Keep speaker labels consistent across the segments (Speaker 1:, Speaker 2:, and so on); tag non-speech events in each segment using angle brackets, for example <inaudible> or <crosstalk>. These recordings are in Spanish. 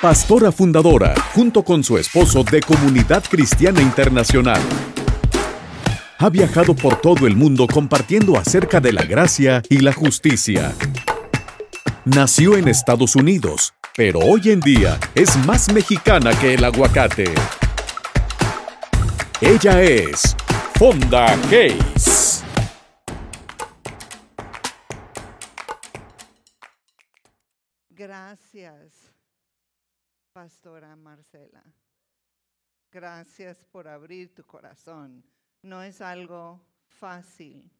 Speaker 1: pastora fundadora, junto con su esposo de Comunidad Cristiana Internacional. Ha viajado por todo el mundo compartiendo acerca de la gracia y la justicia. Nació en Estados Unidos, pero hoy en día es más mexicana que el aguacate. Ella es Fonda Case.
Speaker 2: Gracias, Pastora Marcela. Gracias por abrir tu corazón. No es algo fácil.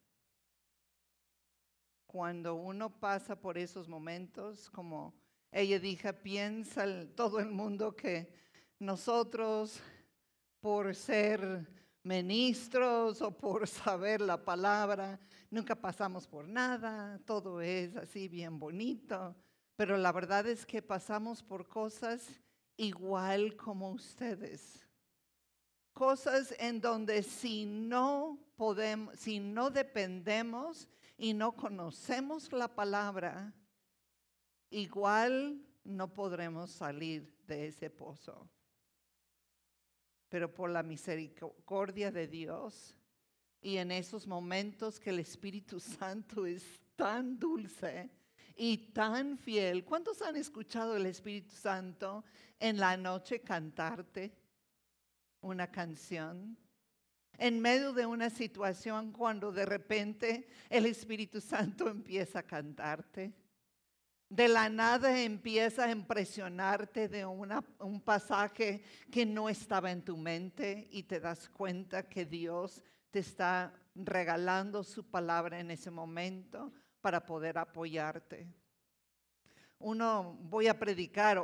Speaker 2: Cuando uno pasa por esos momentos, como ella dijo, piensa todo el mundo que nosotros por ser ministros o por saber la palabra, nunca pasamos por nada, todo es así bien bonito, pero la verdad es que pasamos por cosas igual como ustedes. Cosas en donde si no podemos, si no dependemos y no conocemos la palabra, igual no podremos salir de ese pozo pero por la misericordia de Dios y en esos momentos que el Espíritu Santo es tan dulce y tan fiel. ¿Cuántos han escuchado el Espíritu Santo en la noche cantarte una canción? En medio de una situación cuando de repente el Espíritu Santo empieza a cantarte de la nada empieza a impresionarte de un pasaje que no estaba en tu mente y te das cuenta que Dios te está regalando su palabra en ese momento para poder apoyarte. Uno voy a predicar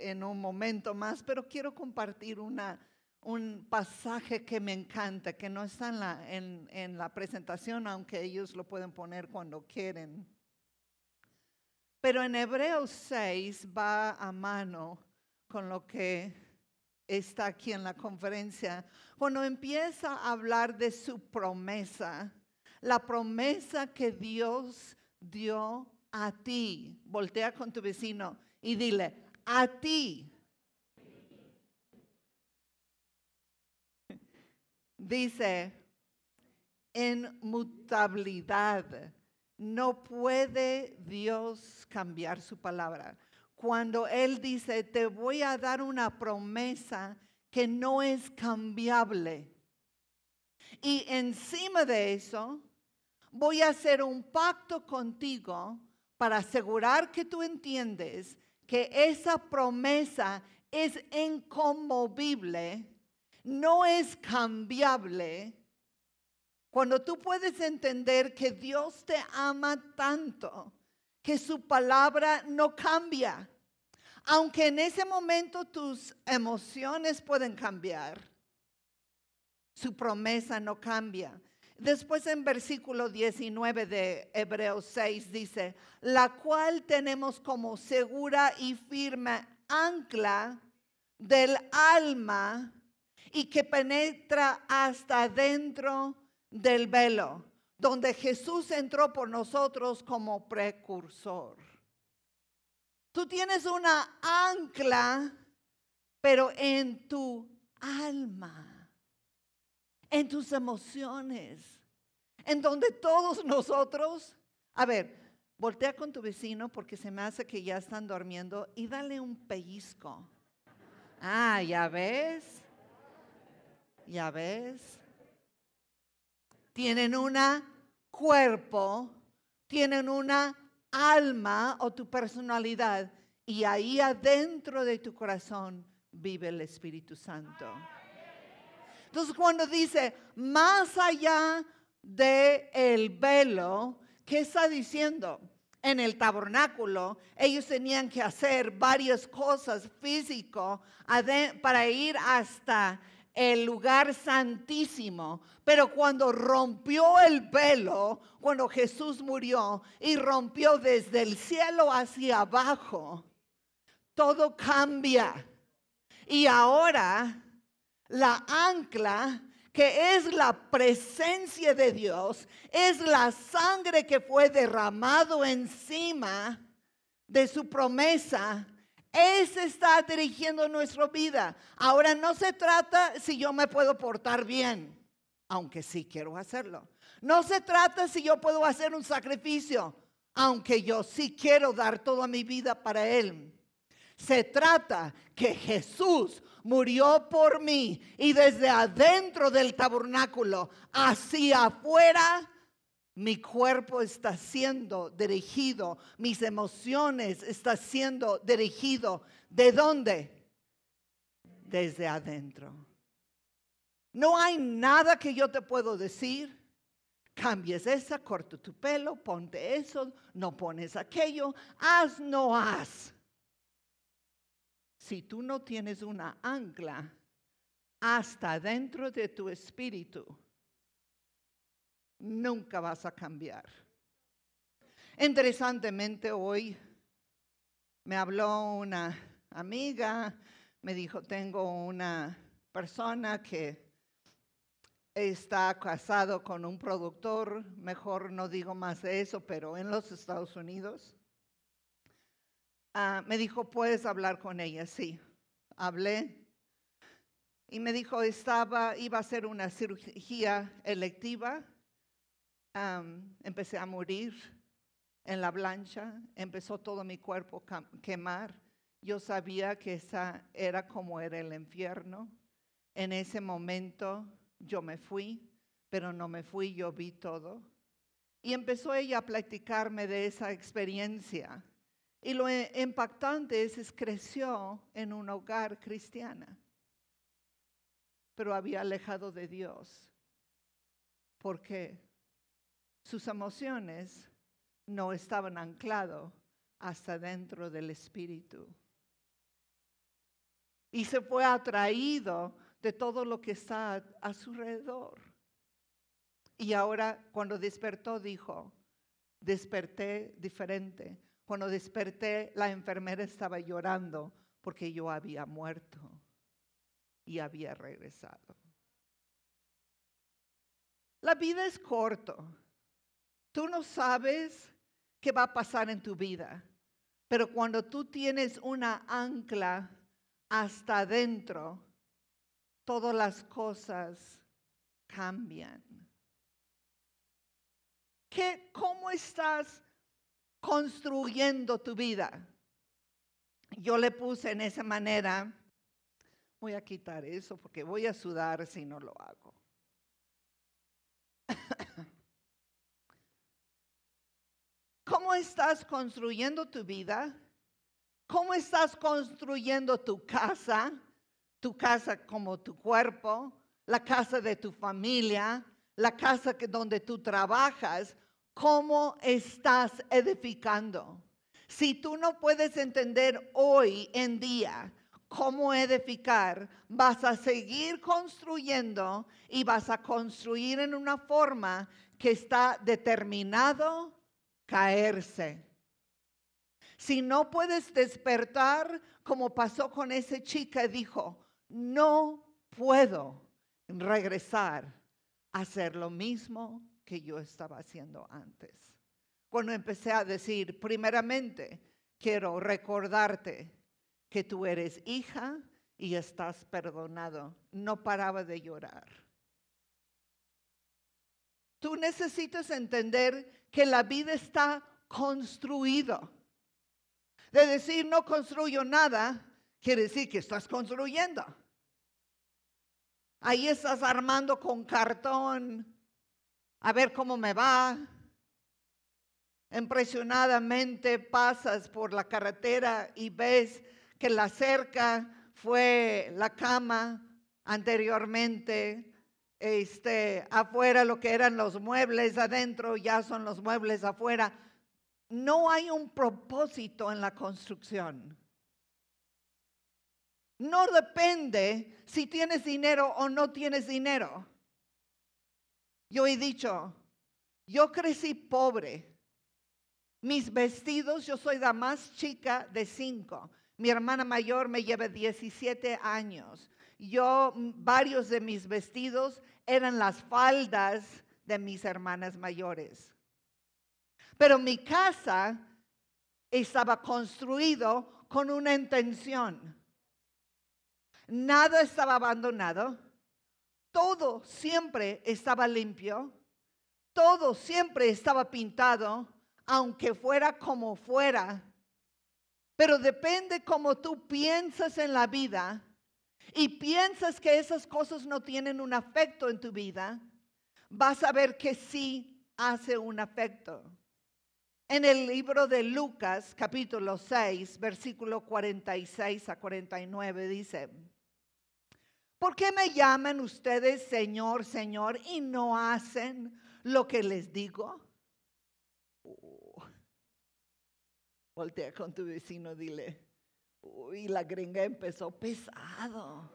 Speaker 2: en un momento más, pero quiero compartir un pasaje que me encanta, que no está en la presentación, aunque ellos lo pueden poner cuando quieren. Pero en Hebreos 6 va a mano con lo que está aquí en la conferencia. Cuando empieza a hablar de su promesa, la promesa que Dios dio a ti. Voltea con tu vecino y dile, a ti. <laughs> Dice, en mutabilidad no puede Dios cambiar su palabra. Cuando Él dice, te voy a dar una promesa que no es cambiable. Y encima de eso, voy a hacer un pacto contigo para asegurar que tú entiendes que esa promesa es inconmovible, no es cambiable cuando tú puedes entender que Dios te ama tanto, que su palabra no cambia, aunque en ese momento tus emociones pueden cambiar, su promesa no cambia. Después en versículo 19 de Hebreos 6 dice, la cual tenemos como segura y firme ancla del alma y que penetra hasta dentro del velo, donde Jesús entró por nosotros como precursor. Tú tienes una ancla, pero en tu alma, en tus emociones, en donde todos nosotros, a ver, voltea con tu vecino porque se me hace que ya están durmiendo y dale un pellizco. Ah, ya ves, ya ves tienen un cuerpo, tienen una alma o tu personalidad y ahí adentro de tu corazón vive el Espíritu Santo. Entonces cuando dice más allá de el velo, ¿qué está diciendo? En el tabernáculo ellos tenían que hacer varias cosas físicas para ir hasta el lugar santísimo. Pero cuando rompió el velo, cuando Jesús murió y rompió desde el cielo hacia abajo, todo cambia. Y ahora la ancla que es la presencia de Dios, es la sangre que fue derramado encima de su promesa, Ese está dirigiendo nuestra vida. Ahora no se trata si yo me puedo portar bien, aunque sí quiero hacerlo. No se trata si yo puedo hacer un sacrificio, aunque yo sí quiero dar toda mi vida para Él. Se trata que Jesús murió por mí y desde adentro del tabernáculo hacia afuera mi cuerpo está siendo dirigido, mis emociones están siendo dirigido. ¿De dónde? Desde adentro. No hay nada que yo te puedo decir. Cambies esa, corta tu pelo, ponte eso, no pones aquello, haz, no haz. Si tú no tienes una ancla hasta dentro de tu espíritu, nunca vas a cambiar. Interesantemente hoy me habló una amiga, me dijo, tengo una persona que está casado con un productor, mejor no digo más de eso, pero en los Estados Unidos. Ah, me dijo, ¿puedes hablar con ella? Sí, hablé. Y me dijo, estaba, iba a hacer una cirugía electiva empecé a morir en la plancha, empezó todo mi cuerpo a quemar. Yo sabía que esa era como era el infierno. En ese momento yo me fui, pero no me fui, yo vi todo. Y empezó ella a platicarme de esa experiencia. Y lo e, impactante es que creció en un hogar cristiana, pero había alejado de Dios. ¿Por qué? sus emociones no estaban anclados hasta dentro del espíritu. Y se fue atraído de todo lo que está a, su alrededor. Y ahora cuando despertó dijo, desperté diferente. Cuando desperté la enfermera estaba llorando porque yo había muerto y había regresado. La vida es corto. Tú no sabes qué va a pasar en tu vida, pero cuando tú tienes una ancla hasta adentro, todas las cosas cambian. ¿Qué, ¿Cómo estás construyendo tu vida? Yo le puse en esa manera, voy a quitar eso porque voy a sudar si no lo hago. <laughs> ¿Cómo estás construyendo tu vida? ¿Cómo estás construyendo tu casa? Tu casa como tu cuerpo, la casa de tu familia, la casa que donde tú trabajas. ¿Cómo estás edificando? Si tú no puedes entender hoy en día cómo edificar, vas a seguir construyendo y vas a construir en una forma que está determinado caerse. Si no puedes despertar, como pasó con esa chica, dijo, no puedo regresar a hacer lo mismo que yo estaba haciendo antes. Cuando empecé a decir, primeramente, quiero recordarte que tú eres hija y estás perdonado. No paraba de llorar. Tú necesitas entender que la vida está construido. De decir no construyo nada, quiere decir que estás construyendo. Ahí estás armando con cartón, a ver cómo me va. Impresionadamente pasas por la carretera y ves que la cerca fue la cama anteriormente, este, afuera lo que eran los muebles, adentro ya son los muebles afuera. No hay un propósito en la construcción. No depende si tienes dinero o no tienes dinero. Yo he dicho, yo crecí pobre. Mis vestidos, yo soy la más chica de cinco. Mi hermana mayor me lleva 17 años. Yo, varios de mis vestidos eran las faldas de mis hermanas mayores. Pero mi casa estaba construido con una intención. Nada estaba abandonado. Todo siempre estaba limpio. Todo siempre estaba pintado, aunque fuera como fuera. Pero depende cómo tú piensas en la vida y piensas que esas cosas no tienen un afecto en tu vida, vas a ver que sí hace un afecto. En el libro de Lucas, capítulo 6, versículo 46 a 49, dice, ¿por qué me llaman ustedes Señor, Señor y no hacen lo que les digo? Uh, voltea con tu vecino, dile, uy, la gringa empezó pesado.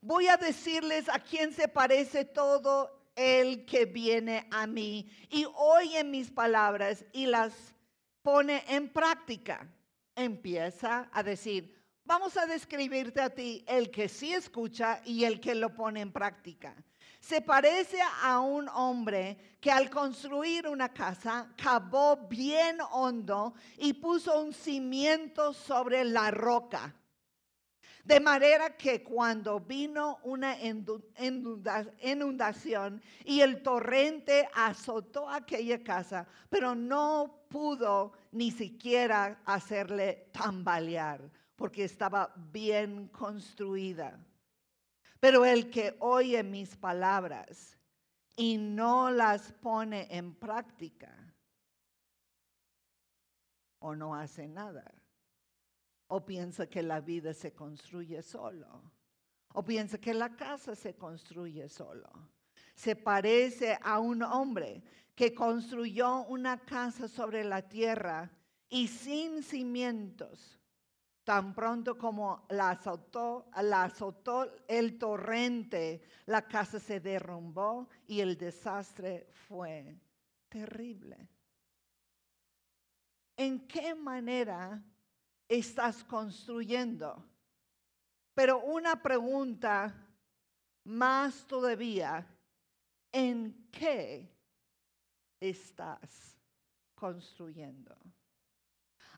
Speaker 2: Voy a decirles a quién se parece todo el que viene a mí y oye mis palabras y las pone en práctica. Empieza a decir, vamos a describirte a ti el que sí escucha y el que lo pone en práctica. Se parece a un hombre que al construir una casa cavó bien hondo y puso un cimiento sobre la roca. De manera que cuando vino una inundación y el torrente azotó aquella casa, pero no pudo ni siquiera hacerle tambalear, porque estaba bien construida. Pero el que oye mis palabras y no las pone en práctica, o no hace nada o piensa que la vida se construye solo. O piensa que la casa se construye solo. Se parece a un hombre que construyó una casa sobre la tierra y sin cimientos. Tan pronto como la azotó, el torrente, la casa se derrumbó y el desastre fue terrible. ¿En qué manera estás construyendo. Pero una pregunta más todavía, ¿en qué estás construyendo?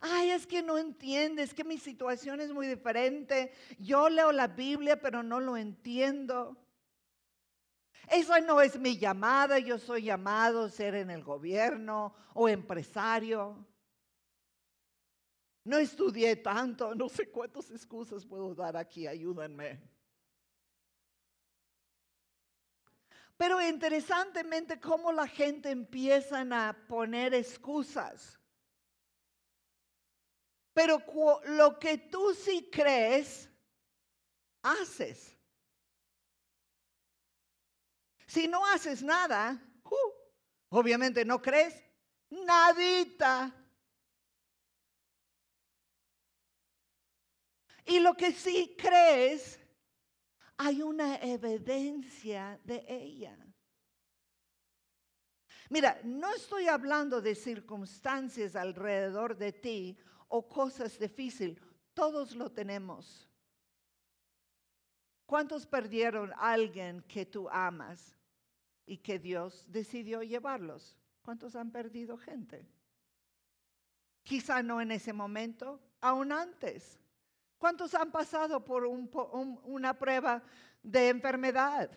Speaker 2: Ay, es que no entiendes, que mi situación es muy diferente. Yo leo la Biblia, pero no lo entiendo. Esa no es mi llamada, yo soy llamado a ser en el gobierno o empresario. No estudié tanto, no sé cuántas excusas puedo dar aquí, ayúdenme. Pero interesantemente cómo la gente empieza a poner excusas. Pero lo que tú sí crees, haces. Si no haces nada, uh, obviamente no crees, nadita. Y lo que sí crees, hay una evidencia de ella. Mira, no estoy hablando de circunstancias alrededor de ti o cosas difíciles. Todos lo tenemos. ¿Cuántos perdieron a alguien que tú amas y que Dios decidió llevarlos? ¿Cuántos han perdido gente? Quizá no en ese momento, aún antes. ¿Cuántos han pasado por una prueba de enfermedad?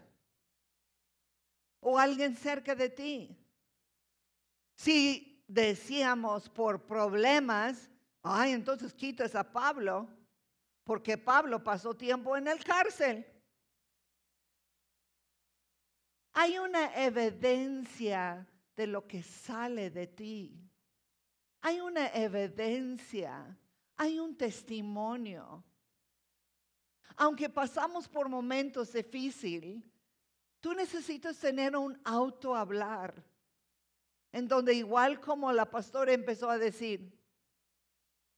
Speaker 2: O alguien cerca de ti. Si decíamos por problemas, ay, entonces quitas a Pablo, porque Pablo pasó tiempo en el cárcel. Hay una evidencia de lo que sale de ti. Hay una evidencia hay un testimonio. Aunque pasamos por momentos difíciles, tú necesitas tener un auto hablar, en donde igual como la pastora empezó a decir,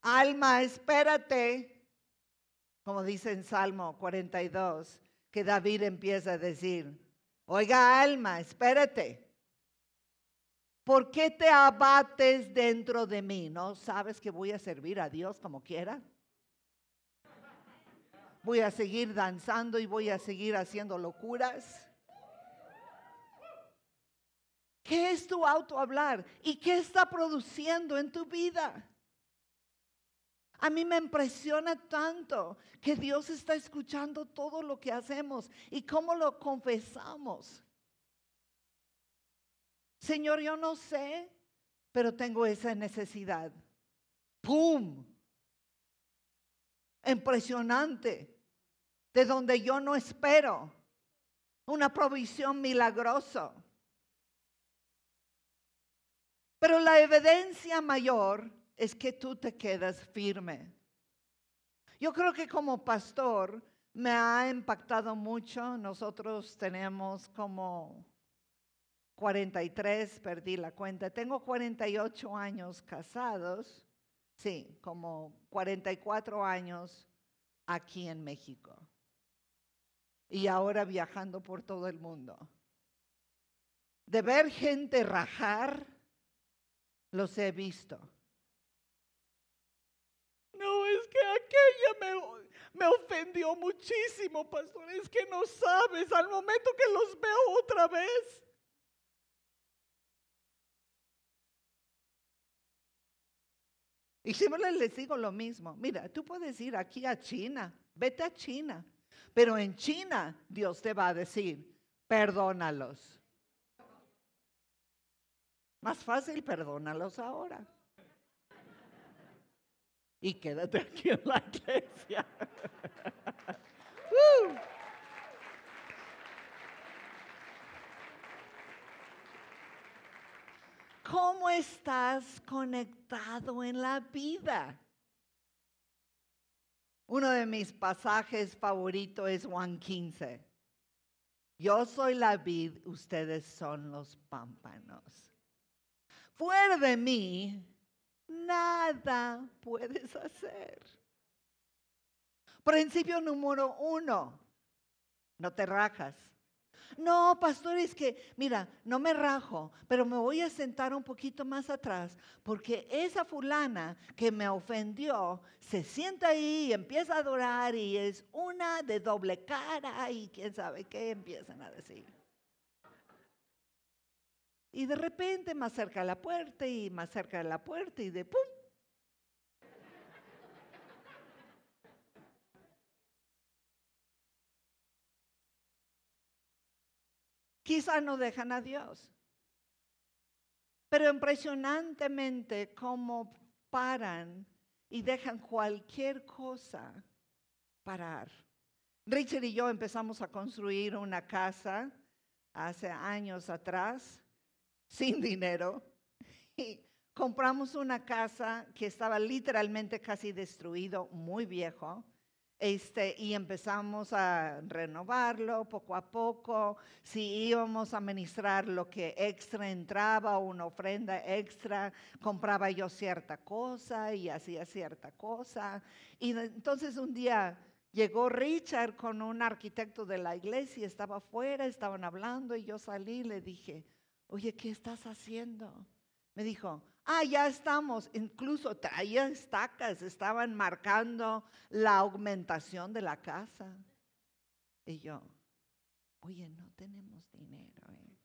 Speaker 2: alma, espérate, como dice en Salmo 42, que David empieza a decir, oiga alma, espérate. ¿Por qué te abates dentro de mí? ¿No sabes que voy a servir a Dios como quiera? Voy a seguir danzando y voy a seguir haciendo locuras. ¿Qué es tu auto hablar? ¿Y qué está produciendo en tu vida? A mí me impresiona tanto que Dios está escuchando todo lo que hacemos y cómo lo confesamos. Señor, yo no sé, pero tengo esa necesidad. ¡Pum! Impresionante. De donde yo no espero. Una provisión milagrosa. Pero la evidencia mayor es que tú te quedas firme. Yo creo que como pastor me ha impactado mucho. Nosotros tenemos como 43, perdí la cuenta. Tengo 48 años casados, sí, como 44 años aquí en México. Y ahora viajando por todo el mundo. De ver gente rajar, los he visto. No, es que aquella me, me ofendió muchísimo, pastor. Es que no sabes, al momento que los veo otra vez, Y siempre les digo lo mismo. Mira, tú puedes ir aquí a China, vete a China, pero en China Dios te va a decir, perdónalos. Más fácil, perdónalos ahora. Y quédate aquí en la iglesia. <laughs> Uh. ¿Cómo estás conectado en la vida? Uno de mis pasajes favoritos es Juan 15. Yo soy la vid, ustedes son los pámpanos. Fuera de mí, nada puedes hacer. Principio número uno, no te rajas. No, pastor, es que, mira, no me rajo, pero me voy a sentar un poquito más atrás porque esa fulana que me ofendió se sienta ahí y empieza a adorar y es una de doble cara y quién sabe qué empiezan a decir. Y de repente más cerca de la puerta y más cerca de la puerta y de pum, Quizá no dejan a Dios. Pero impresionantemente cómo paran y dejan cualquier cosa parar. Richard y yo empezamos a construir una casa hace años atrás sin dinero y compramos una casa que estaba literalmente casi destruido, muy viejo. Este, y empezamos a renovarlo poco a poco. Si íbamos a ministrar lo que extra entraba, una ofrenda extra, compraba yo cierta cosa y hacía cierta cosa. Y entonces un día llegó Richard con un arquitecto de la iglesia, estaba afuera, estaban hablando y yo salí y le dije, oye, ¿qué estás haciendo? Me dijo, ah, ya estamos, incluso traía estacas, estaban marcando la aumentación de la casa. Y yo, oye, no tenemos dinero. ¿eh?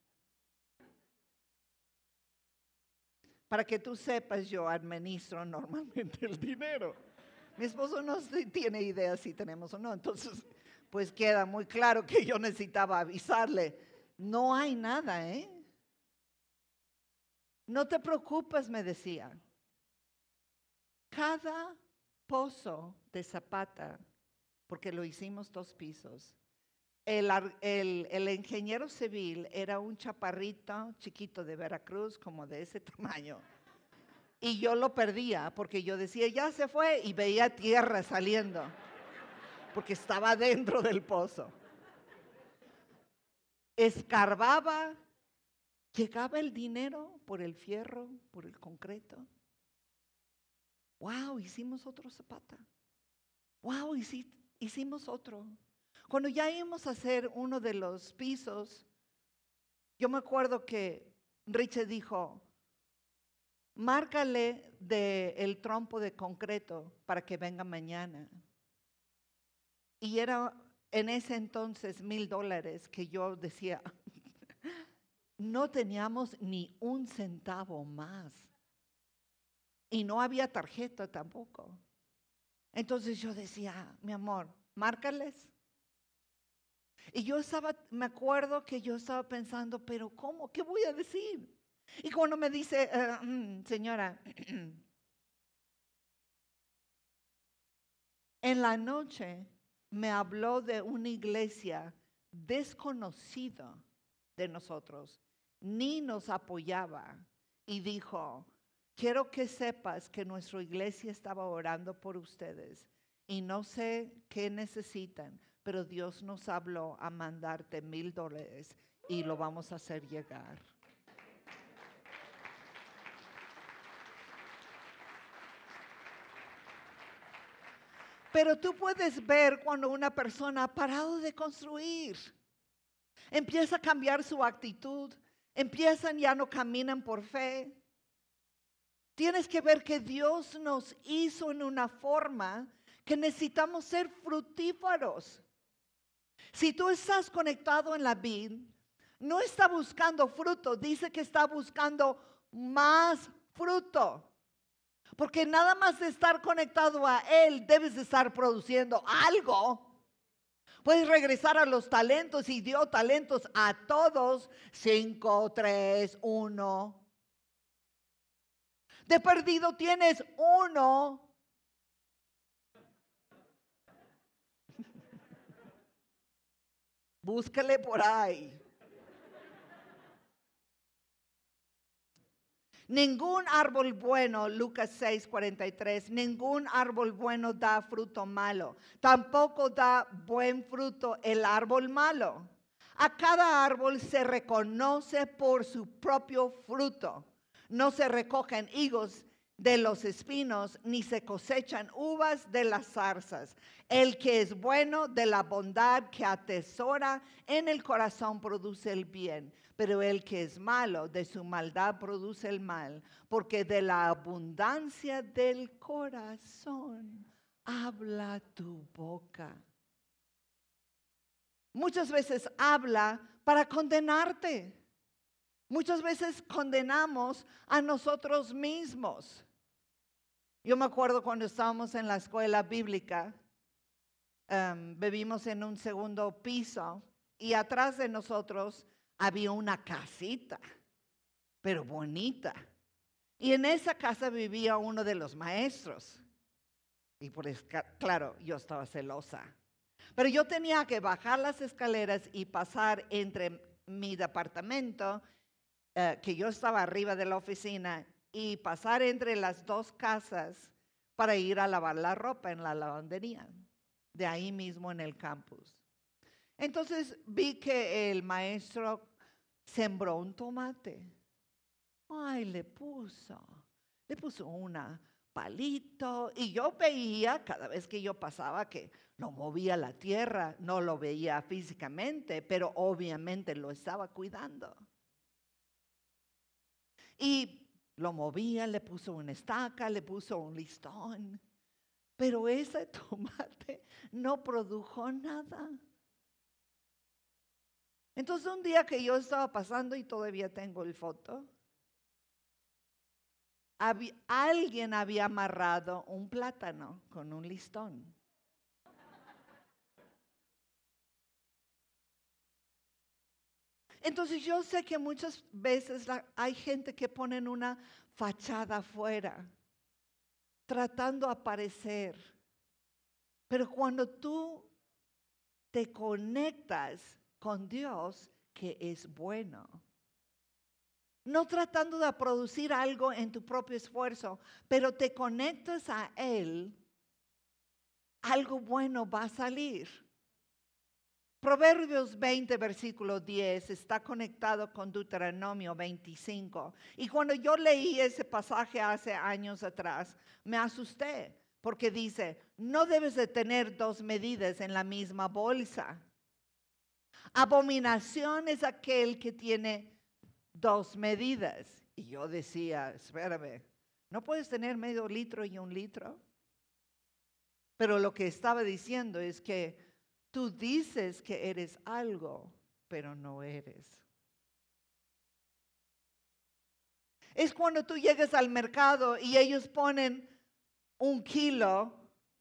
Speaker 2: Para que tú sepas, yo administro normalmente el dinero. Mi esposo no tiene idea si tenemos o no, entonces pues queda muy claro que yo necesitaba avisarle, no hay nada, ¿eh? No te preocupes, me decía. Cada pozo de zapata, porque lo hicimos dos pisos, el, el, ingeniero civil era un chaparrito chiquito de Veracruz, como de ese <laughs> tamaño. Y yo lo perdía porque yo decía, ya se fue, y veía tierra saliendo, porque estaba dentro del pozo. Escarbaba Llegaba el dinero por el fierro, por el concreto. Wow, hicimos otro zapata. Wow, hicimos otro. Cuando ya íbamos a hacer uno de los pisos, yo me acuerdo que Richard dijo, márcale del el trompo de concreto para que venga mañana. Y era en ese entonces mil dólares que yo decía, no teníamos ni un centavo más. Y no había tarjeta tampoco. Entonces yo decía, mi amor, márcales. Y yo estaba, me acuerdo que yo estaba pensando, pero ¿cómo? ¿Qué voy a decir? Y cuando me dice, eh, mm, señora, <clears throat> en la noche me habló de una iglesia desconocida de nosotros, ni nos apoyaba y dijo, quiero que sepas que nuestra iglesia estaba orando por ustedes y no sé qué necesitan, pero Dios nos habló a mandarte mil dólares y lo vamos a hacer llegar. Pero tú puedes ver cuando una persona ha parado de construir, empieza a cambiar su actitud, empiezan ya no caminan por fe. Tienes que ver que Dios nos hizo en una forma que necesitamos ser frutíferos. Si tú estás conectado en la vid, no está buscando fruto, dice que está buscando más fruto. Porque nada más de estar conectado a Él, debes de estar produciendo algo. Puedes regresar a los talentos y dio talentos a todos. Cinco, tres, uno. De perdido tienes uno. Búscale por ahí. Ningún árbol bueno, Lucas 6, 43, ningún árbol bueno da fruto malo. Tampoco da buen fruto el árbol malo. A cada árbol se reconoce por su propio fruto. No se recogen higos de los espinos, ni se cosechan uvas de las zarzas. El que es bueno de la bondad que atesora en el corazón produce el bien, pero el que es malo de su maldad produce el mal, porque de la abundancia del corazón habla tu boca. Muchas veces habla para condenarte. Muchas veces condenamos a nosotros mismos. Yo me acuerdo cuando estábamos en la escuela bíblica, um, vivimos en un segundo piso y atrás de nosotros había una casita, pero bonita. Y en esa casa vivía uno de los maestros. Y por claro, yo estaba celosa. Pero yo tenía que bajar las escaleras y pasar entre mi departamento eh, que yo estaba arriba de la oficina y pasar entre las dos casas para ir a lavar la ropa en la lavandería, de ahí mismo en el campus. Entonces vi que el maestro sembró un tomate. Ay, le puso, le puso una palito y yo veía cada vez que yo pasaba que no movía la tierra, no lo veía físicamente, pero obviamente lo estaba cuidando. Y lo movía, le puso una estaca, le puso un listón. Pero ese <laughs> tomate no produjo nada. Entonces un día que yo estaba pasando y todavía tengo el foto, alguien había amarrado un plátano con un listón. Entonces yo sé que muchas veces hay gente que pone una fachada afuera, tratando de aparecer. Pero cuando tú te conectas con Dios, que es bueno, no tratando de producir algo en tu propio esfuerzo, pero te conectas a Él, algo bueno va a salir. Proverbios 20, versículo 10 está conectado con Deuteronomio 25. Y cuando yo leí ese pasaje hace años atrás, me asusté porque dice, no debes de tener dos medidas en la misma bolsa. Abominación es aquel que tiene dos medidas. Y yo decía, espérame, ¿no puedes tener medio litro y un litro? Pero lo que estaba diciendo es que Tú dices que eres algo, pero no eres. Es cuando tú llegas al mercado y ellos ponen un kilo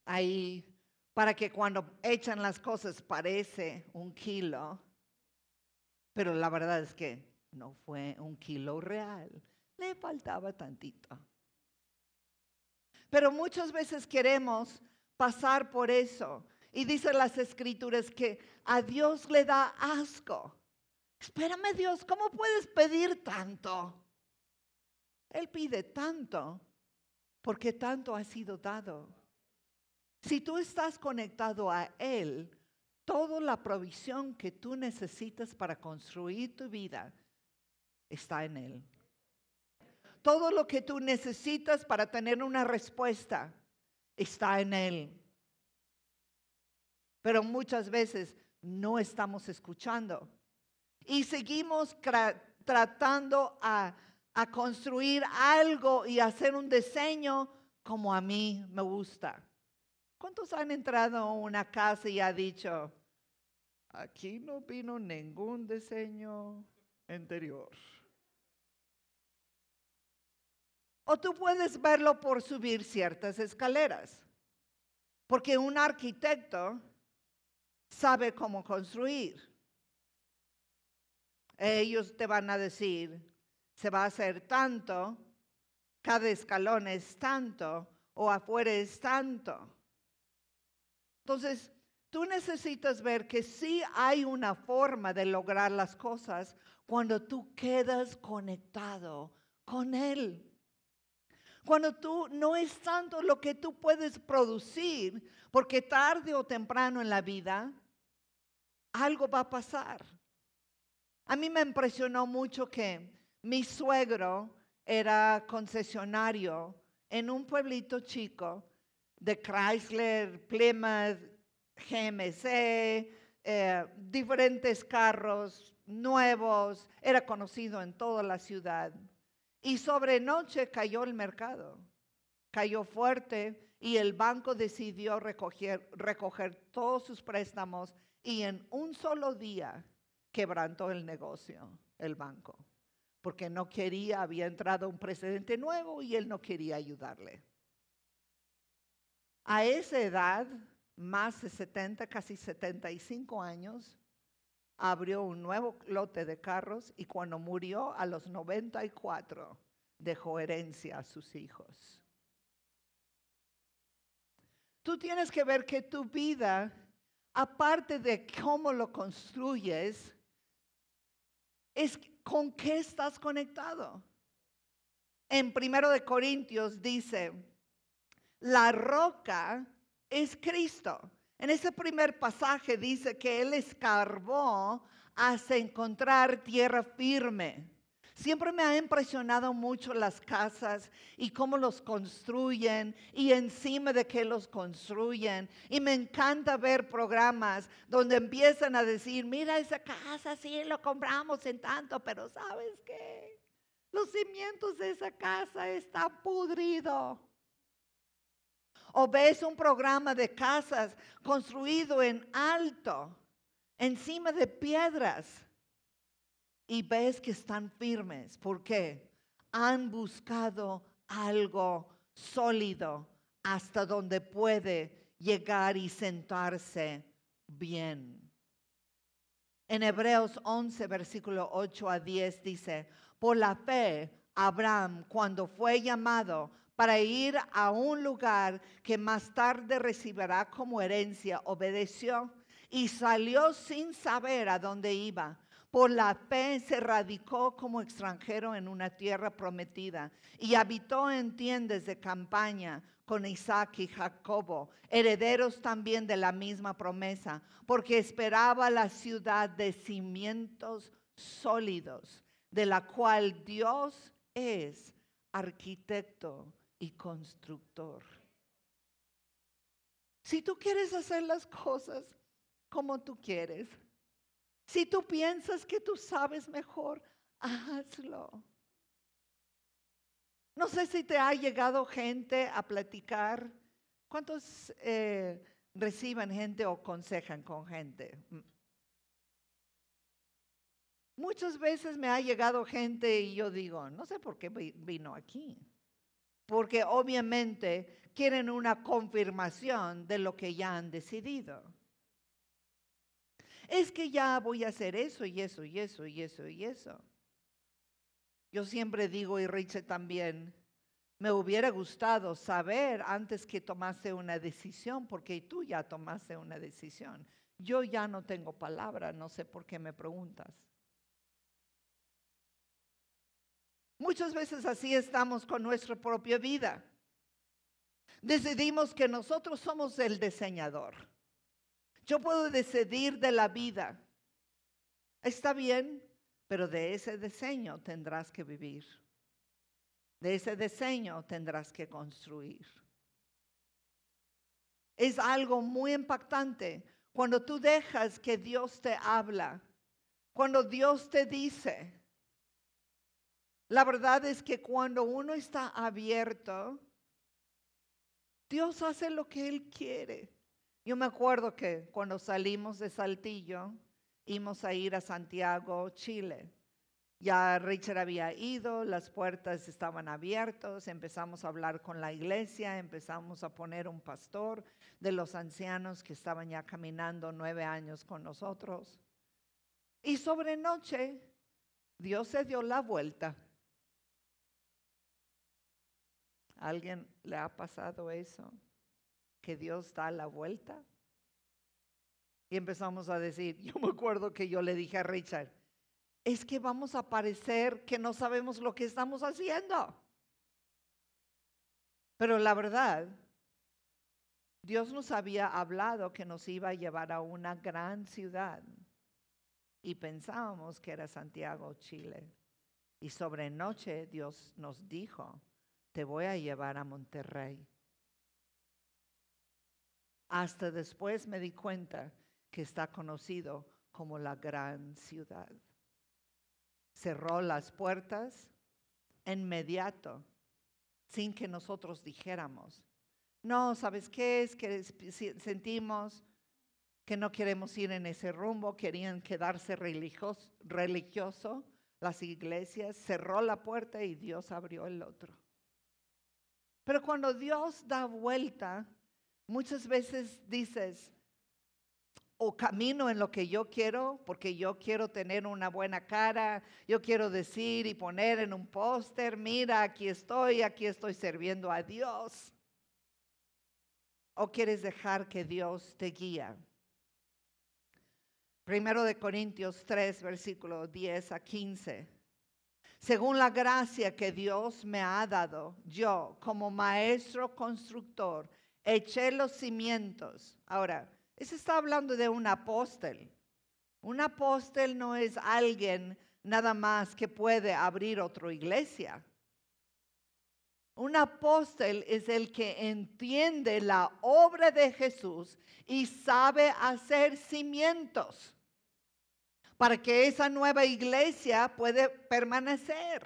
Speaker 2: ahí para que cuando echan las cosas parece un kilo. Pero la verdad es que no fue un kilo real. Le faltaba tantito. Pero muchas veces queremos pasar por eso. Y dicen las escrituras que a Dios le da asco. Espérame Dios, ¿cómo puedes pedir tanto? Él pide tanto porque tanto ha sido dado. Si tú estás conectado a Él, toda la provisión que tú necesitas para construir tu vida está en Él. Todo lo que tú necesitas para tener una respuesta está en Él. Pero muchas veces no estamos escuchando y seguimos tratando a, construir algo y hacer un diseño como a mí me gusta. ¿Cuántos han entrado a una casa y ha dicho, aquí no vino ningún diseño interior? O tú puedes verlo por subir ciertas escaleras, porque un arquitecto sabe cómo construir. Ellos te van a decir, se va a hacer tanto, cada escalón es tanto, o afuera es tanto. Entonces, tú necesitas ver que sí hay una forma de lograr las cosas cuando tú quedas conectado con Él. Cuando tú no es tanto lo que tú puedes producir, porque tarde o temprano en la vida algo va a pasar. A mí me impresionó mucho que mi suegro era concesionario en un pueblito chico de Chrysler, Plymouth, GMC, eh, diferentes carros nuevos, era conocido en toda la ciudad. Y sobre noche cayó el mercado, cayó fuerte y el banco decidió recoger, recoger todos sus préstamos y en un solo día quebrantó el negocio, el banco, porque no quería, había entrado un presidente nuevo y él no quería ayudarle. A esa edad, más de 70, casi 75 años, abrió un nuevo lote de carros y cuando murió a los 94 dejó herencia a sus hijos. Tú tienes que ver que tu vida, aparte de cómo lo construyes, es con qué estás conectado. En primero de Corintios dice, la roca es Cristo. En ese primer pasaje dice que Él escarbó hasta encontrar tierra firme. Siempre me ha impresionado mucho las casas y cómo los construyen y encima de qué los construyen. Y me encanta ver programas donde empiezan a decir, mira esa casa, sí, lo compramos en tanto, pero ¿sabes qué? Los cimientos de esa casa están pudridos. O ves un programa de casas construido en alto, encima de piedras, y ves que están firmes. ¿Por qué? Han buscado algo sólido hasta donde puede llegar y sentarse bien. En Hebreos 11, versículo 8 a 10 dice, por la fe, Abraham, cuando fue llamado, para ir a un lugar que más tarde recibirá como herencia, obedeció y salió sin saber a dónde iba. Por la fe se radicó como extranjero en una tierra prometida y habitó en tiendas de campaña con Isaac y Jacobo, herederos también de la misma promesa, porque esperaba la ciudad de cimientos sólidos, de la cual Dios es arquitecto y constructor. Si tú quieres hacer las cosas como tú quieres, si tú piensas que tú sabes mejor, hazlo. No sé si te ha llegado gente a platicar. ¿Cuántos eh, reciben gente o aconsejan con gente? Muchas veces me ha llegado gente y yo digo, no sé por qué vino aquí. Porque obviamente quieren una confirmación de lo que ya han decidido. Es que ya voy a hacer eso y eso y eso y eso y eso. Yo siempre digo, y Richard también, me hubiera gustado saber antes que tomase una decisión, porque tú ya tomaste una decisión. Yo ya no tengo palabra, no sé por qué me preguntas. Muchas veces así estamos con nuestra propia vida. Decidimos que nosotros somos el diseñador. Yo puedo decidir de la vida. Está bien, pero de ese diseño tendrás que vivir. De ese diseño tendrás que construir. Es algo muy impactante cuando tú dejas que Dios te habla, cuando Dios te dice. La verdad es que cuando uno está abierto, Dios hace lo que Él quiere. Yo me acuerdo que cuando salimos de Saltillo, íbamos a ir a Santiago, Chile. Ya Richard había ido, las puertas estaban abiertas, empezamos a hablar con la iglesia, empezamos a poner un pastor de los ancianos que estaban ya caminando nueve años con nosotros. Y sobre noche, Dios se dio la vuelta. ¿Alguien le ha pasado eso? Que Dios da la vuelta. Y empezamos a decir, <laughs> yo me acuerdo que yo le dije a Richard, es que vamos a parecer que no sabemos lo que estamos haciendo. Pero la verdad, Dios nos había hablado que nos iba a llevar a una gran ciudad y pensábamos que era Santiago, Chile. Y sobre noche Dios nos dijo, te voy a llevar a Monterrey. Hasta después me di cuenta que está conocido como la gran ciudad. Cerró las puertas inmediato, sin que nosotros dijéramos. No, ¿sabes qué es? Que sentimos que no queremos ir en ese rumbo, querían quedarse religioso, religioso las iglesias, cerró la puerta y Dios abrió el otro. Pero cuando Dios da vuelta, Muchas veces dices, o camino en lo que yo quiero, porque yo quiero tener una buena cara, yo quiero decir y poner en un póster, mira, aquí estoy, aquí estoy sirviendo a Dios. O quieres dejar que Dios te guía. Primero de Corintios 3, versículo 10 a 15. Según la gracia que Dios me ha dado, yo como maestro constructor, eché los cimientos. Ahora, eso está hablando de un apóstol. Un apóstol no es alguien nada más que puede abrir otra iglesia. Un apóstol es el que entiende la obra de Jesús y sabe hacer cimientos para que esa nueva iglesia pueda permanecer.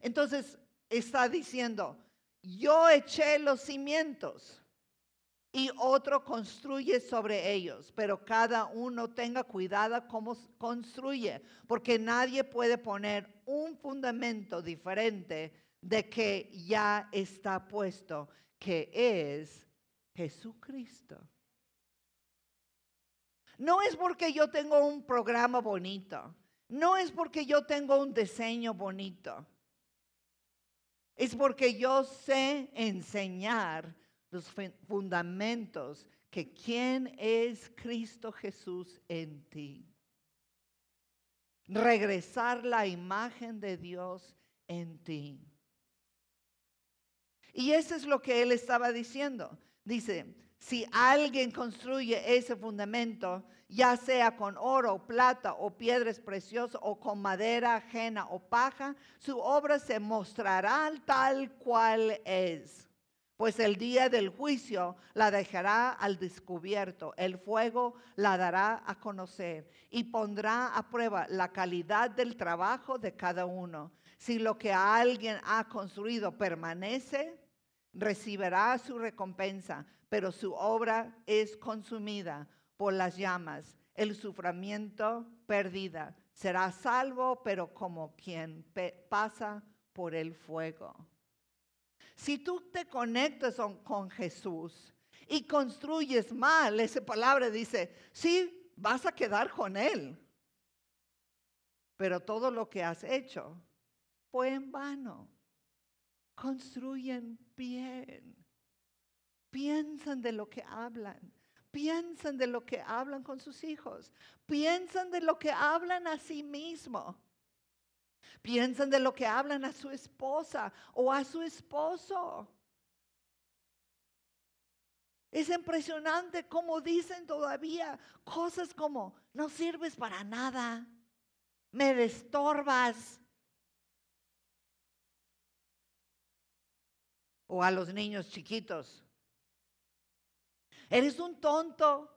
Speaker 2: Entonces, está diciendo, yo eché los cimientos y otro construye sobre ellos, pero cada uno tenga cuidado cómo construye, porque nadie puede poner un fundamento diferente de que ya está puesto, que es Jesucristo. No es porque yo tengo un programa bonito, no es porque yo tengo un diseño bonito es porque yo sé enseñar los fundamentos que quién es Cristo Jesús en ti. Regresar la imagen de Dios en ti. Y eso es lo que él estaba diciendo. Dice, si alguien construye ese fundamento, ya sea con oro, plata o piedras preciosas o con madera ajena o paja, su obra se mostrará tal cual es. Pues el día del juicio la dejará al descubierto, el fuego la dará a conocer y pondrá a prueba la calidad del trabajo de cada uno. Si lo que alguien ha construido permanece, recibirá su recompensa, pero su obra es consumida por las llamas, el sufrimiento perdida será salvo, pero como quien pasa por el fuego. Si tú te conectas con Jesús y construyes mal, esa palabra dice, sí, vas a quedar con Él. Pero todo lo que has hecho fue en vano. Construyen bien. Piensan de lo que hablan. Piensan de lo que hablan con sus hijos. Piensan de lo que hablan a sí mismo. Piensan de lo que hablan a su esposa o a su esposo. Es impresionante cómo dicen todavía cosas como, no sirves para nada, me destorbas. O a los niños chiquitos, eres un tonto.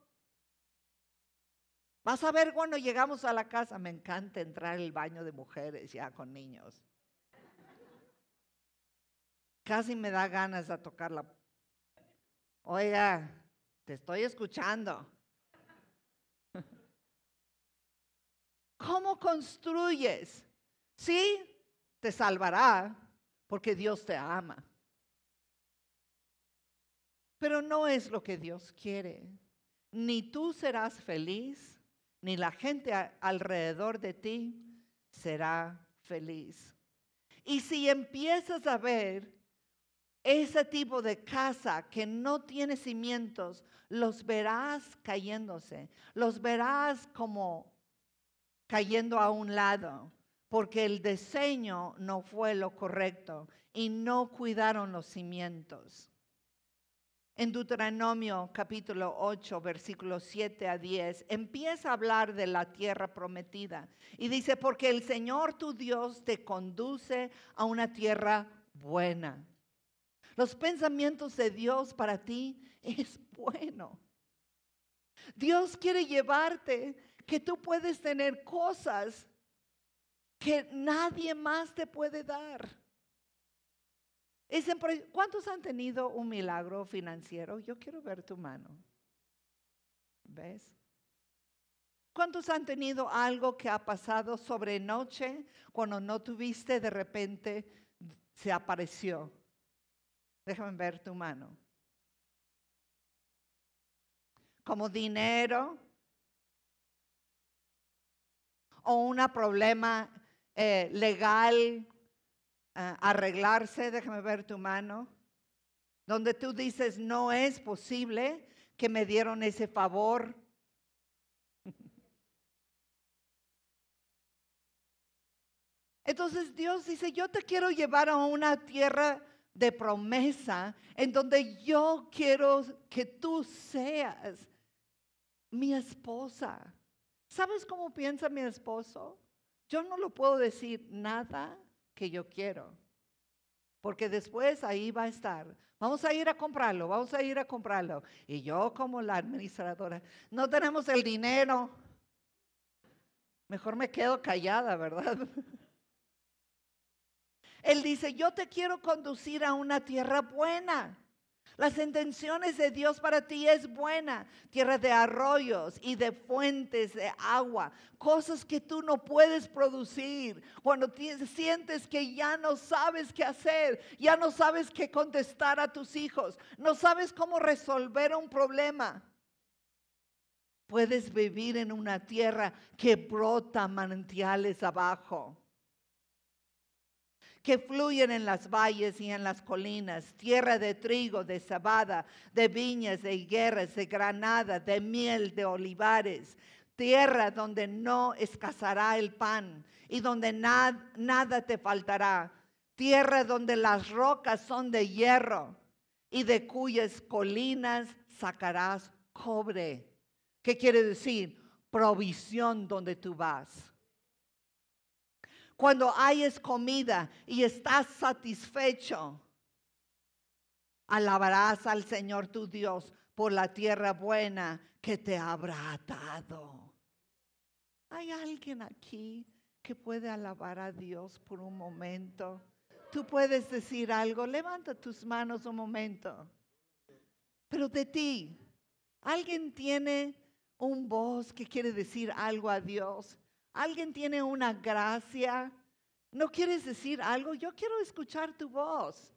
Speaker 2: Vas a ver cuando llegamos a la casa, me encanta entrar al baño de mujeres ya con niños. Casi me da ganas de tocar la... Oiga, te estoy escuchando. ¿Cómo construyes? Sí, te salvará porque Dios te ama. Pero no es lo que Dios quiere. Ni tú serás feliz, ni la gente alrededor de ti será feliz. Y si empiezas a ver ese tipo de casa que no tiene cimientos, los verás cayéndose, los verás como cayendo a un lado, porque el diseño no fue lo correcto y no cuidaron los cimientos en Deuteronomio capítulo 8, versículos 7 a 10, empieza a hablar de la tierra prometida. Y dice, porque el Señor tu Dios te conduce a una tierra buena. Los pensamientos de Dios para ti es bueno. Dios quiere llevarte que tú puedes tener cosas que nadie más te puede dar. ¿Cuántos han tenido un milagro financiero? Yo quiero ver tu mano. ¿Ves? ¿Cuántos han tenido algo que ha pasado sobre noche cuando no tuviste de repente se apareció? Déjame ver tu mano. Como dinero o un problema eh, legal arreglarse, déjame ver tu mano, donde tú dices, no es posible que me dieron ese favor. <laughs> Entonces Dios dice, yo te quiero llevar a una tierra de promesa en donde yo quiero que tú seas mi esposa. ¿Sabes cómo piensa mi esposo? Yo no lo puedo decir nada que yo quiero. Porque después ahí va a estar. Vamos a ir a comprarlo, vamos a ir a comprarlo. Y yo como la administradora, no tenemos el dinero. Mejor me quedo callada, ¿verdad? <laughs> Él dice, yo te quiero conducir a una tierra buena las intenciones de Dios para ti es buena, tierra de arroyos y de fuentes de agua, cosas que tú no puedes producir. Cuando sientes que ya no sabes qué hacer, ya no sabes qué contestar a tus hijos, no sabes cómo resolver un problema. Puedes vivir en una tierra que brota manantiales abajo que fluyen en las valles y en las colinas, tierra de trigo, de cebada, de viñas, de higueras, de granada, de miel, de olivares, tierra donde no escasará el pan y donde nada te faltará, tierra donde las rocas son de hierro y de cuyas colinas sacarás cobre. ¿Qué quiere decir? Provisión donde tú vas cuando hayes comida y estás satisfecho, alabarás al Señor tu Dios por la tierra buena que te habrá dado. ¿Hay alguien aquí que puede alabar a Dios por un momento? Tú puedes decir algo, levanta tus manos un momento. Pero de ti, ¿alguien tiene un voz que quiere decir algo a Dios? Alguien tiene una gracia. ¿No quieres decir algo? Yo quiero escuchar tu voz.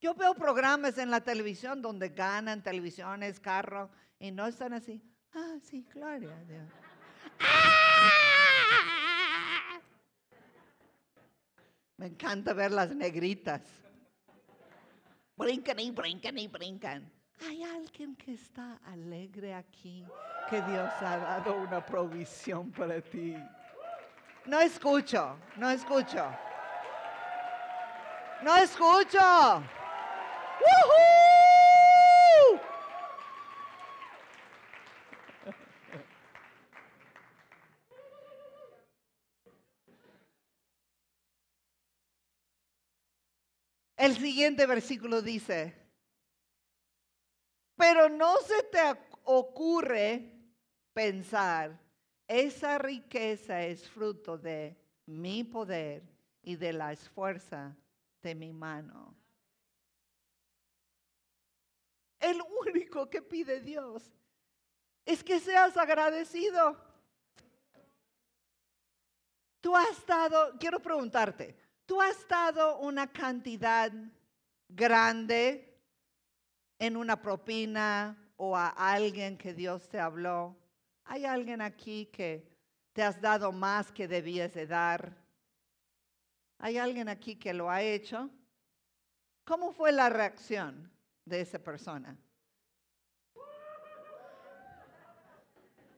Speaker 2: Yo veo programas en la televisión donde ganan televisiones, carro, y no están así. Ah, sí, gloria a Dios. Me encanta ver las negritas. Brincan y brincan y brincan. Hay alguien que está alegre aquí, que Dios ha dado una provisión para ti. No escucho, no escucho. No escucho. El siguiente versículo dice, pero no se te ocurre pensar, esa riqueza es fruto de mi poder y de la esfuerza de mi mano. El único que pide Dios es que seas agradecido. Tú has dado, quiero preguntarte, tú has dado una cantidad grande en una propina o a alguien que Dios te habló. ¿Hay alguien aquí que te has dado más que debías de dar? ¿Hay alguien aquí que lo ha hecho? ¿Cómo fue la reacción? de esa persona.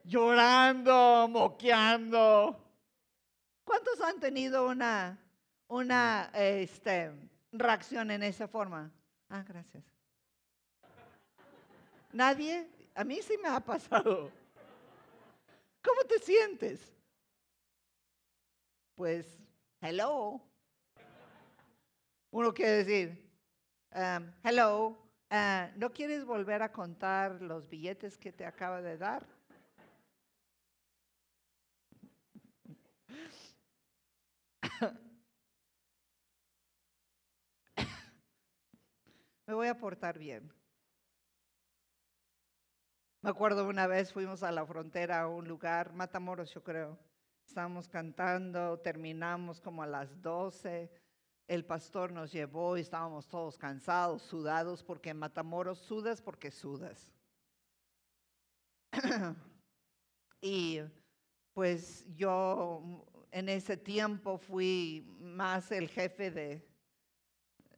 Speaker 2: Llorando, moqueando. ¿Cuántos han tenido una, una este, reacción en esa forma? Ah, gracias. ¿Nadie? A mí sí me ha pasado. ¿Cómo te sientes? Pues, hello. Uno quiere decir, um, hello, Ah, ¿No quieres volver a contar los billetes que te acaba de dar? <coughs> Me voy a portar bien. Me acuerdo una vez fuimos a la frontera a un lugar, Matamoros yo creo. Estábamos cantando, terminamos como a las 12 el pastor nos llevó y estábamos todos cansados, sudados, porque en Matamoros sudas porque sudas. <clears throat> y pues yo en ese tiempo fui más el jefe de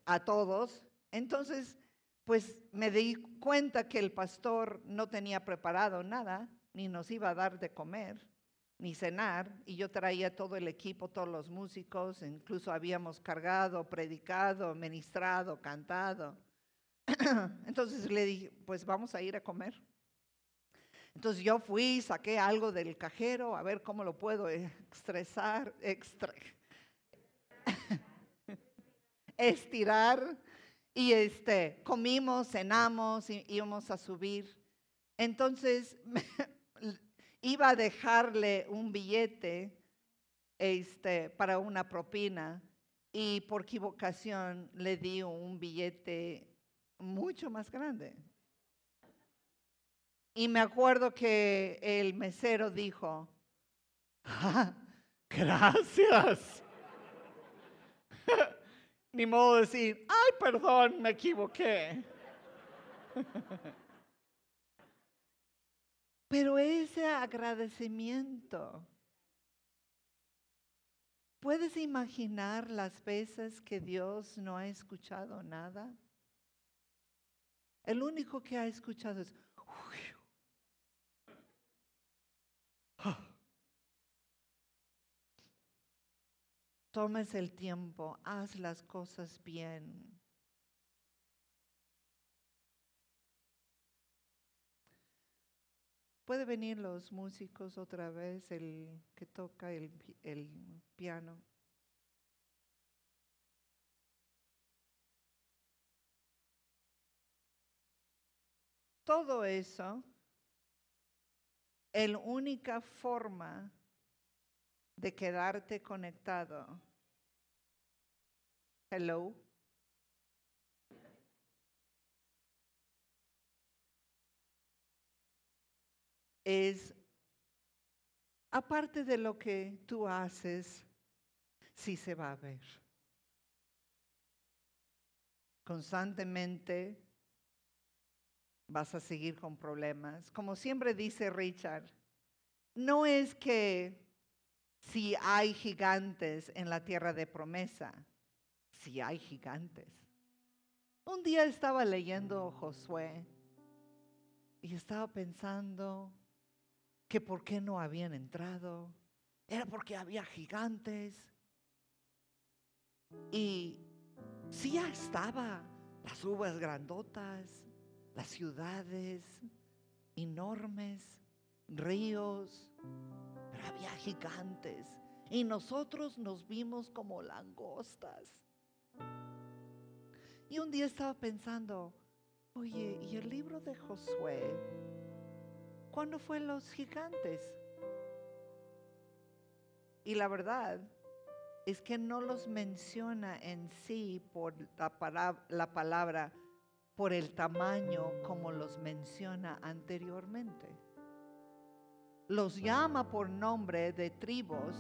Speaker 2: a todos. Entonces, pues me di cuenta que el pastor no tenía preparado nada, ni nos iba a dar de comer ni cenar, y yo traía todo el equipo, todos los músicos, incluso habíamos cargado, predicado, ministrado, cantado. <clears throat> Entonces le dije, pues vamos a ir a comer. Entonces yo fui, saqué algo del cajero, a ver cómo lo puedo estresar, extra, <laughs> estirar, y este, comimos, cenamos, y íbamos a subir. Entonces <laughs> iba a dejarle un billete este, para una propina y por equivocación le di un billete mucho más grande. Y me acuerdo que el mesero dijo, <laughs> ah, gracias. Ni modo de decir, ay, perdón, me equivoqué. <laughs> Pero ese agradecimiento, ¿puedes imaginar las veces que Dios no ha escuchado nada? El único que ha escuchado es... Tomes el tiempo, haz las cosas bien. Puede venir los músicos otra vez, el que toca el, el piano. Todo eso, la única forma de quedarte conectado. Hello. es aparte de lo que tú haces, sí se va a ver. Constantemente vas a seguir con problemas. Como siempre dice Richard, no es que si hay gigantes en la tierra de promesa, si hay gigantes. Un día estaba leyendo Josué y estaba pensando que por qué no habían entrado. Era porque había gigantes. Y sí ya estaba las uvas grandotas, las ciudades enormes, ríos, pero había gigantes. Y nosotros nos vimos como langostas. Y un día estaba pensando, oye, ¿y el libro de Josué? ¿Cuándo fue los gigantes? Y la verdad es que no los menciona en sí por la, la palabra, por el tamaño como los menciona anteriormente. Los llama por nombre de tribus,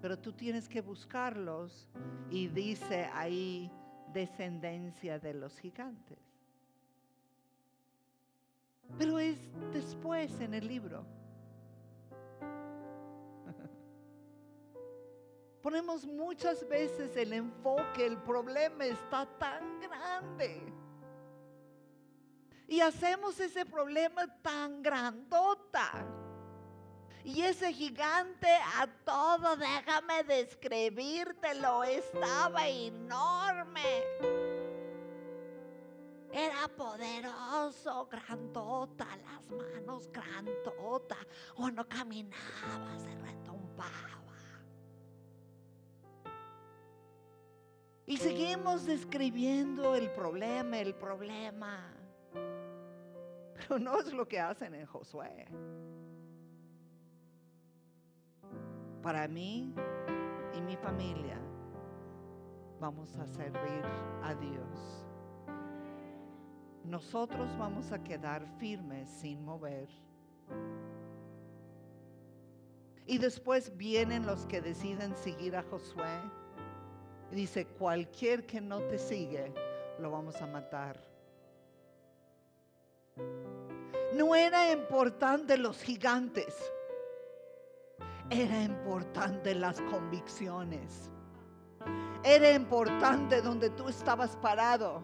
Speaker 2: pero tú tienes que buscarlos y dice ahí descendencia de los gigantes. Pero es después en el libro. <laughs> Ponemos muchas veces el enfoque, el problema está tan grande. Y hacemos ese problema tan grandota. Y ese gigante a todo, déjame describírtelo, estaba enorme. Era poderoso, grandota, las manos grandota. Cuando caminaba se retumbaba. Y seguimos describiendo el problema, el problema. Pero no es lo que hacen en Josué. Para mí y mi familia vamos a servir a Dios. Nosotros vamos a quedar firmes sin mover. Y después vienen los que deciden seguir a Josué. Dice, cualquier que no te sigue, lo vamos a matar. No era importante los gigantes era importante las convicciones. Era importante donde tú estabas parado.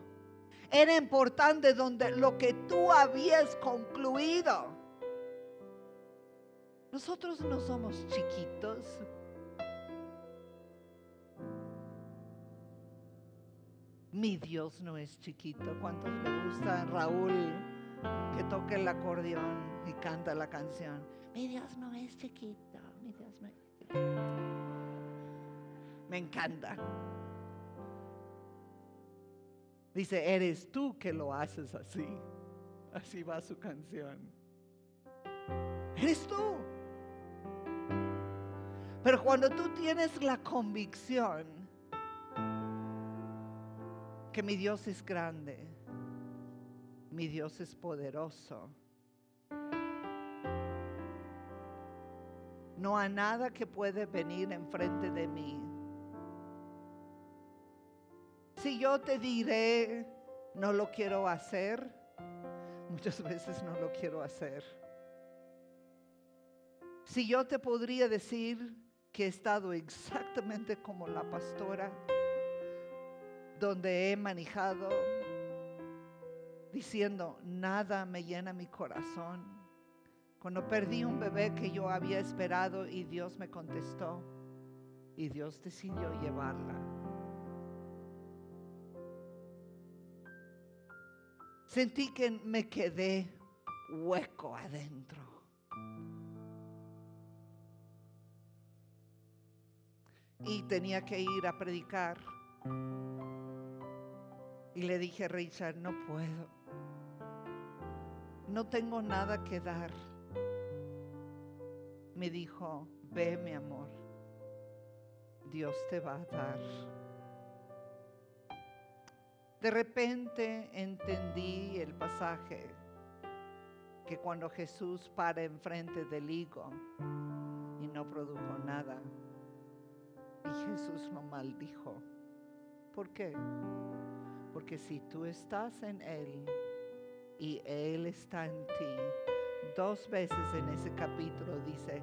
Speaker 2: Era importante donde lo que tú habías concluido. Nosotros no somos chiquitos. Mi Dios no es chiquito. ¿Cuántos le gusta Raúl que toque el acordeón y canta la canción? Mi Dios no es chiquito. Me encanta. Dice, eres tú que lo haces así. Así va su canción. Eres tú. Pero cuando tú tienes la convicción que mi Dios es grande, mi Dios es poderoso, No hay nada que puede venir enfrente de mí. Si yo te diré, no lo quiero hacer, muchas veces no lo quiero hacer. Si yo te podría decir que he estado exactamente como la pastora, donde he manejado diciendo, nada me llena mi corazón cuando perdí un bebé que yo había esperado y Dios me contestó y Dios decidió llevarla. Sentí que me quedé hueco adentro. Y tenía que ir a predicar. Y le dije a Richard, no puedo. No tengo nada que dar me dijo, ve mi amor, Dios te va a dar. De repente entendí el pasaje que cuando Jesús para enfrente del higo y no produjo nada. Y Jesús lo maldijo. ¿Por qué? Porque si tú estás en Él y Él está en ti, dos veces en ese capítulo dice,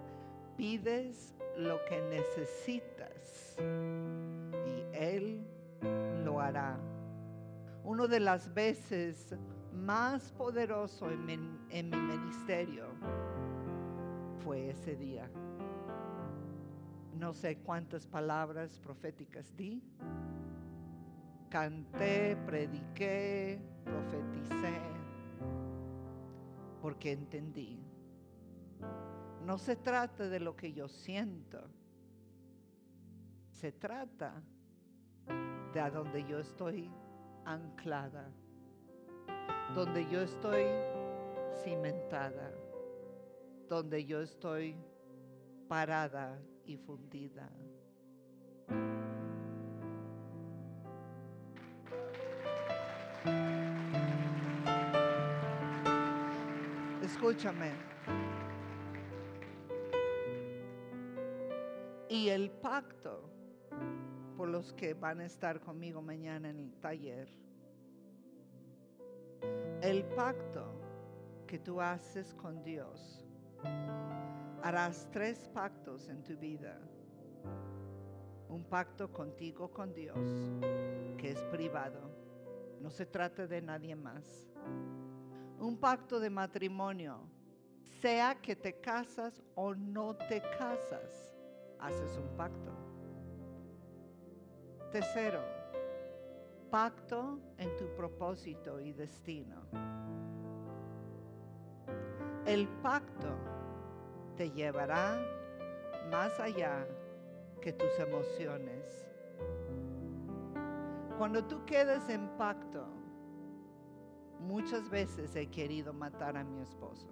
Speaker 2: pides lo que necesitas y Él lo hará. Una de las veces más poderoso en mi, ministerio fue ese día. No sé cuántas palabras proféticas di. Canté, prediqué, profeticé, porque entendí. No se trata de lo que yo siento. Se trata de a donde yo estoy anclada, donde yo estoy cimentada, donde yo estoy parada y fundida. Escúchame. Y el pacto por los que van a estar conmigo mañana en el taller. El pacto que tú haces con Dios. Harás tres pactos en tu vida. Un pacto contigo con Dios, que es privado. No se trata de nadie más. Un pacto de matrimonio, sea que te casas o no te casas haces un pacto. Tercero, pacto en tu propósito y destino. El pacto te llevará más allá que tus emociones. Cuando tú quedas en pacto, muchas veces he querido matar a mi esposo.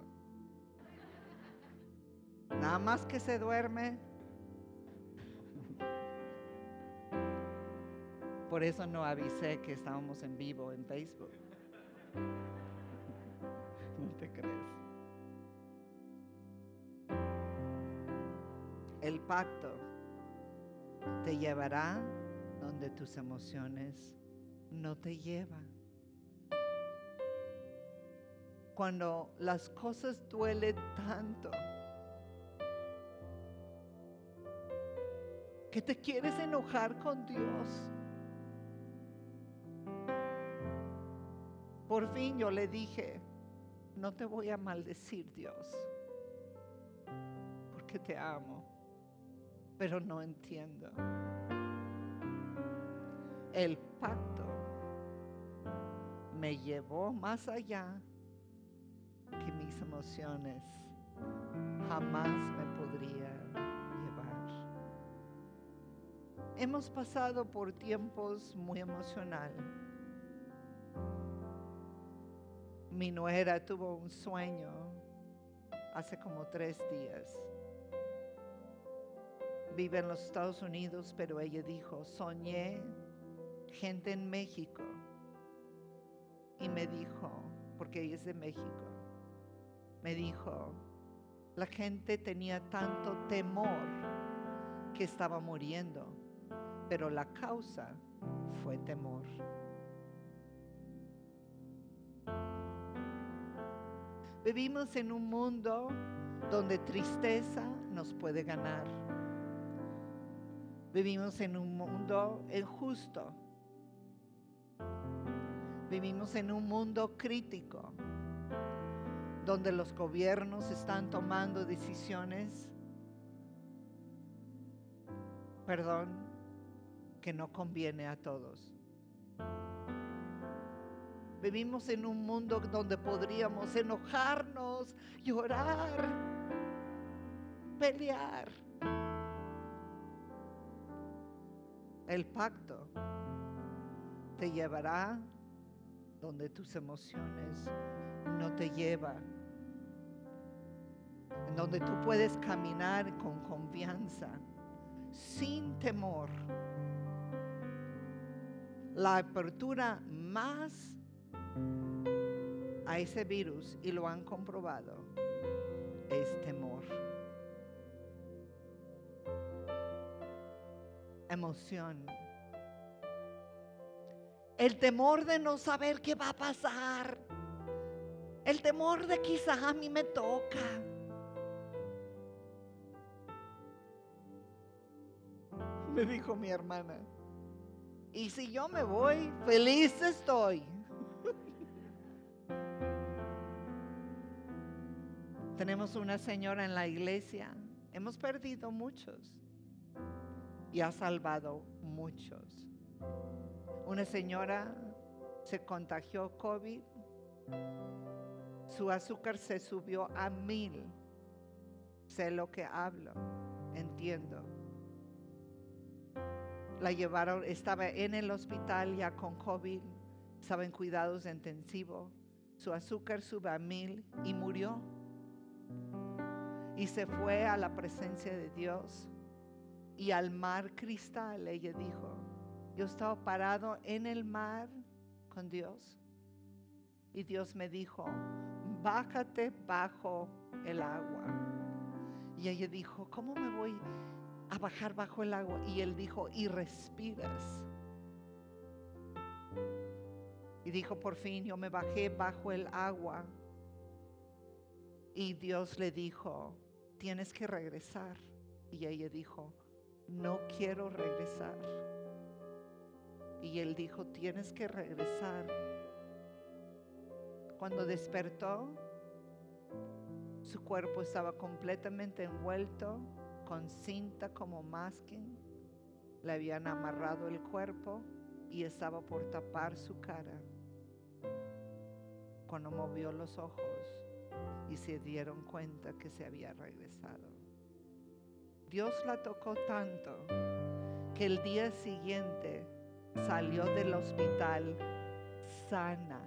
Speaker 2: Nada más que se duerme, Por eso no avisé que estábamos en vivo en Facebook. No te crees. El pacto te llevará donde tus emociones no te llevan. Cuando las cosas duelen tanto que te quieres enojar con Dios. Por fin yo le dije, no te voy a maldecir Dios, porque te amo, pero no entiendo. El pacto me llevó más allá que mis emociones jamás me podría llevar. Hemos pasado por tiempos muy emocionales Mi nuera tuvo un sueño hace como tres días. Vive en los Estados Unidos, pero ella dijo, soñé gente en México. Y me dijo, porque ella es de México, me dijo, la gente tenía tanto temor que estaba muriendo, pero la causa fue temor. Vivimos en un mundo donde tristeza nos puede ganar. Vivimos en un mundo injusto. Vivimos en un mundo crítico, donde los gobiernos están tomando decisiones, perdón, que no conviene a todos. Vivimos en un mundo donde podríamos enojarnos, llorar, pelear. El pacto te llevará donde tus emociones no te llevan. En donde tú puedes caminar con confianza, sin temor. La apertura más a ese virus y lo han comprobado es temor. emoción. El temor de no saber qué va a pasar. El temor de quizás a mí me toca. Me dijo mi hermana. Y si yo me voy, feliz estoy. <laughs> Tenemos una señora en la iglesia. Hemos perdido muchos y ha salvado muchos. Una señora se contagió COVID. Su azúcar se subió a mil. Sé lo que hablo. Entiendo. La llevaron, estaba en el hospital ya con COVID. Estaba en cuidados intensivos. Su azúcar sube a mil y murió. Y se fue a la presencia de Dios y al mar cristal. Ella dijo, yo estaba parado en el mar con Dios. Y Dios me dijo, bájate bajo el agua. Y ella dijo, ¿cómo me voy a bajar bajo el agua? Y él dijo, y respiras. Y dijo, por fin yo me bajé bajo el agua. Y Dios le dijo, tienes que regresar. Y ella dijo, no quiero regresar. Y él dijo, tienes que regresar. Cuando despertó, su cuerpo estaba completamente envuelto con cinta como masking. Le habían amarrado el cuerpo y estaba por tapar su cara. Cuando movió los ojos y se dieron cuenta que se había regresado. Dios la tocó tanto que el día siguiente salió del hospital sana